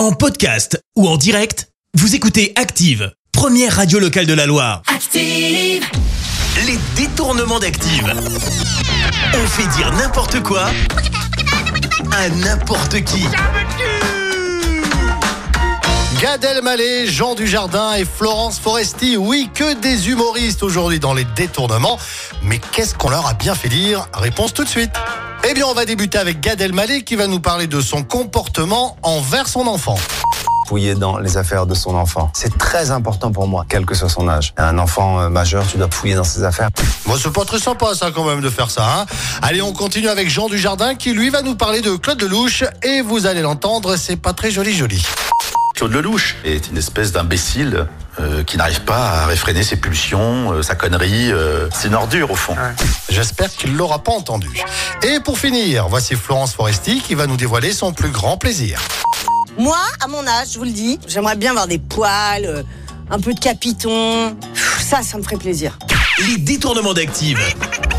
En podcast ou en direct, vous écoutez Active, première radio locale de la Loire. Active. Les détournements d'Active. On fait dire n'importe quoi à n'importe qui. Gad Elmaleh, Jean Dujardin et Florence Foresti. Oui, que des humoristes aujourd'hui dans les détournements. Mais qu'est-ce qu'on leur a bien fait dire? Réponse tout de suite. Eh bien, on va débuter avec Gad Elmaleh qui va nous parler de son comportement envers son enfant. fouiller dans les affaires de son enfant. C'est très important pour moi, quel que soit son âge. Un enfant euh, majeur, tu dois fouiller dans ses affaires. Moi, c'est pas très sympa ça quand même de faire ça. Hein Allez, on continue avec Jean Dujardin qui lui va nous parler de Claude Lelouch et vous allez l'entendre, c'est pas très joli joli. Claude Lelouch est une espèce d'imbécile euh, qui n'arrive pas à réfréner ses pulsions, euh, sa connerie. euh, c'est une ordure au fond. J'espère qu'il l'aura pas entendu. Et pour finir, voici Florence Foresti qui va nous dévoiler son plus grand plaisir. Moi, à mon âge, je vous le dis, j'aimerais bien avoir des poils, euh, un peu de capiton. Pff, Ça, ça me ferait plaisir. Les détournements d'Active.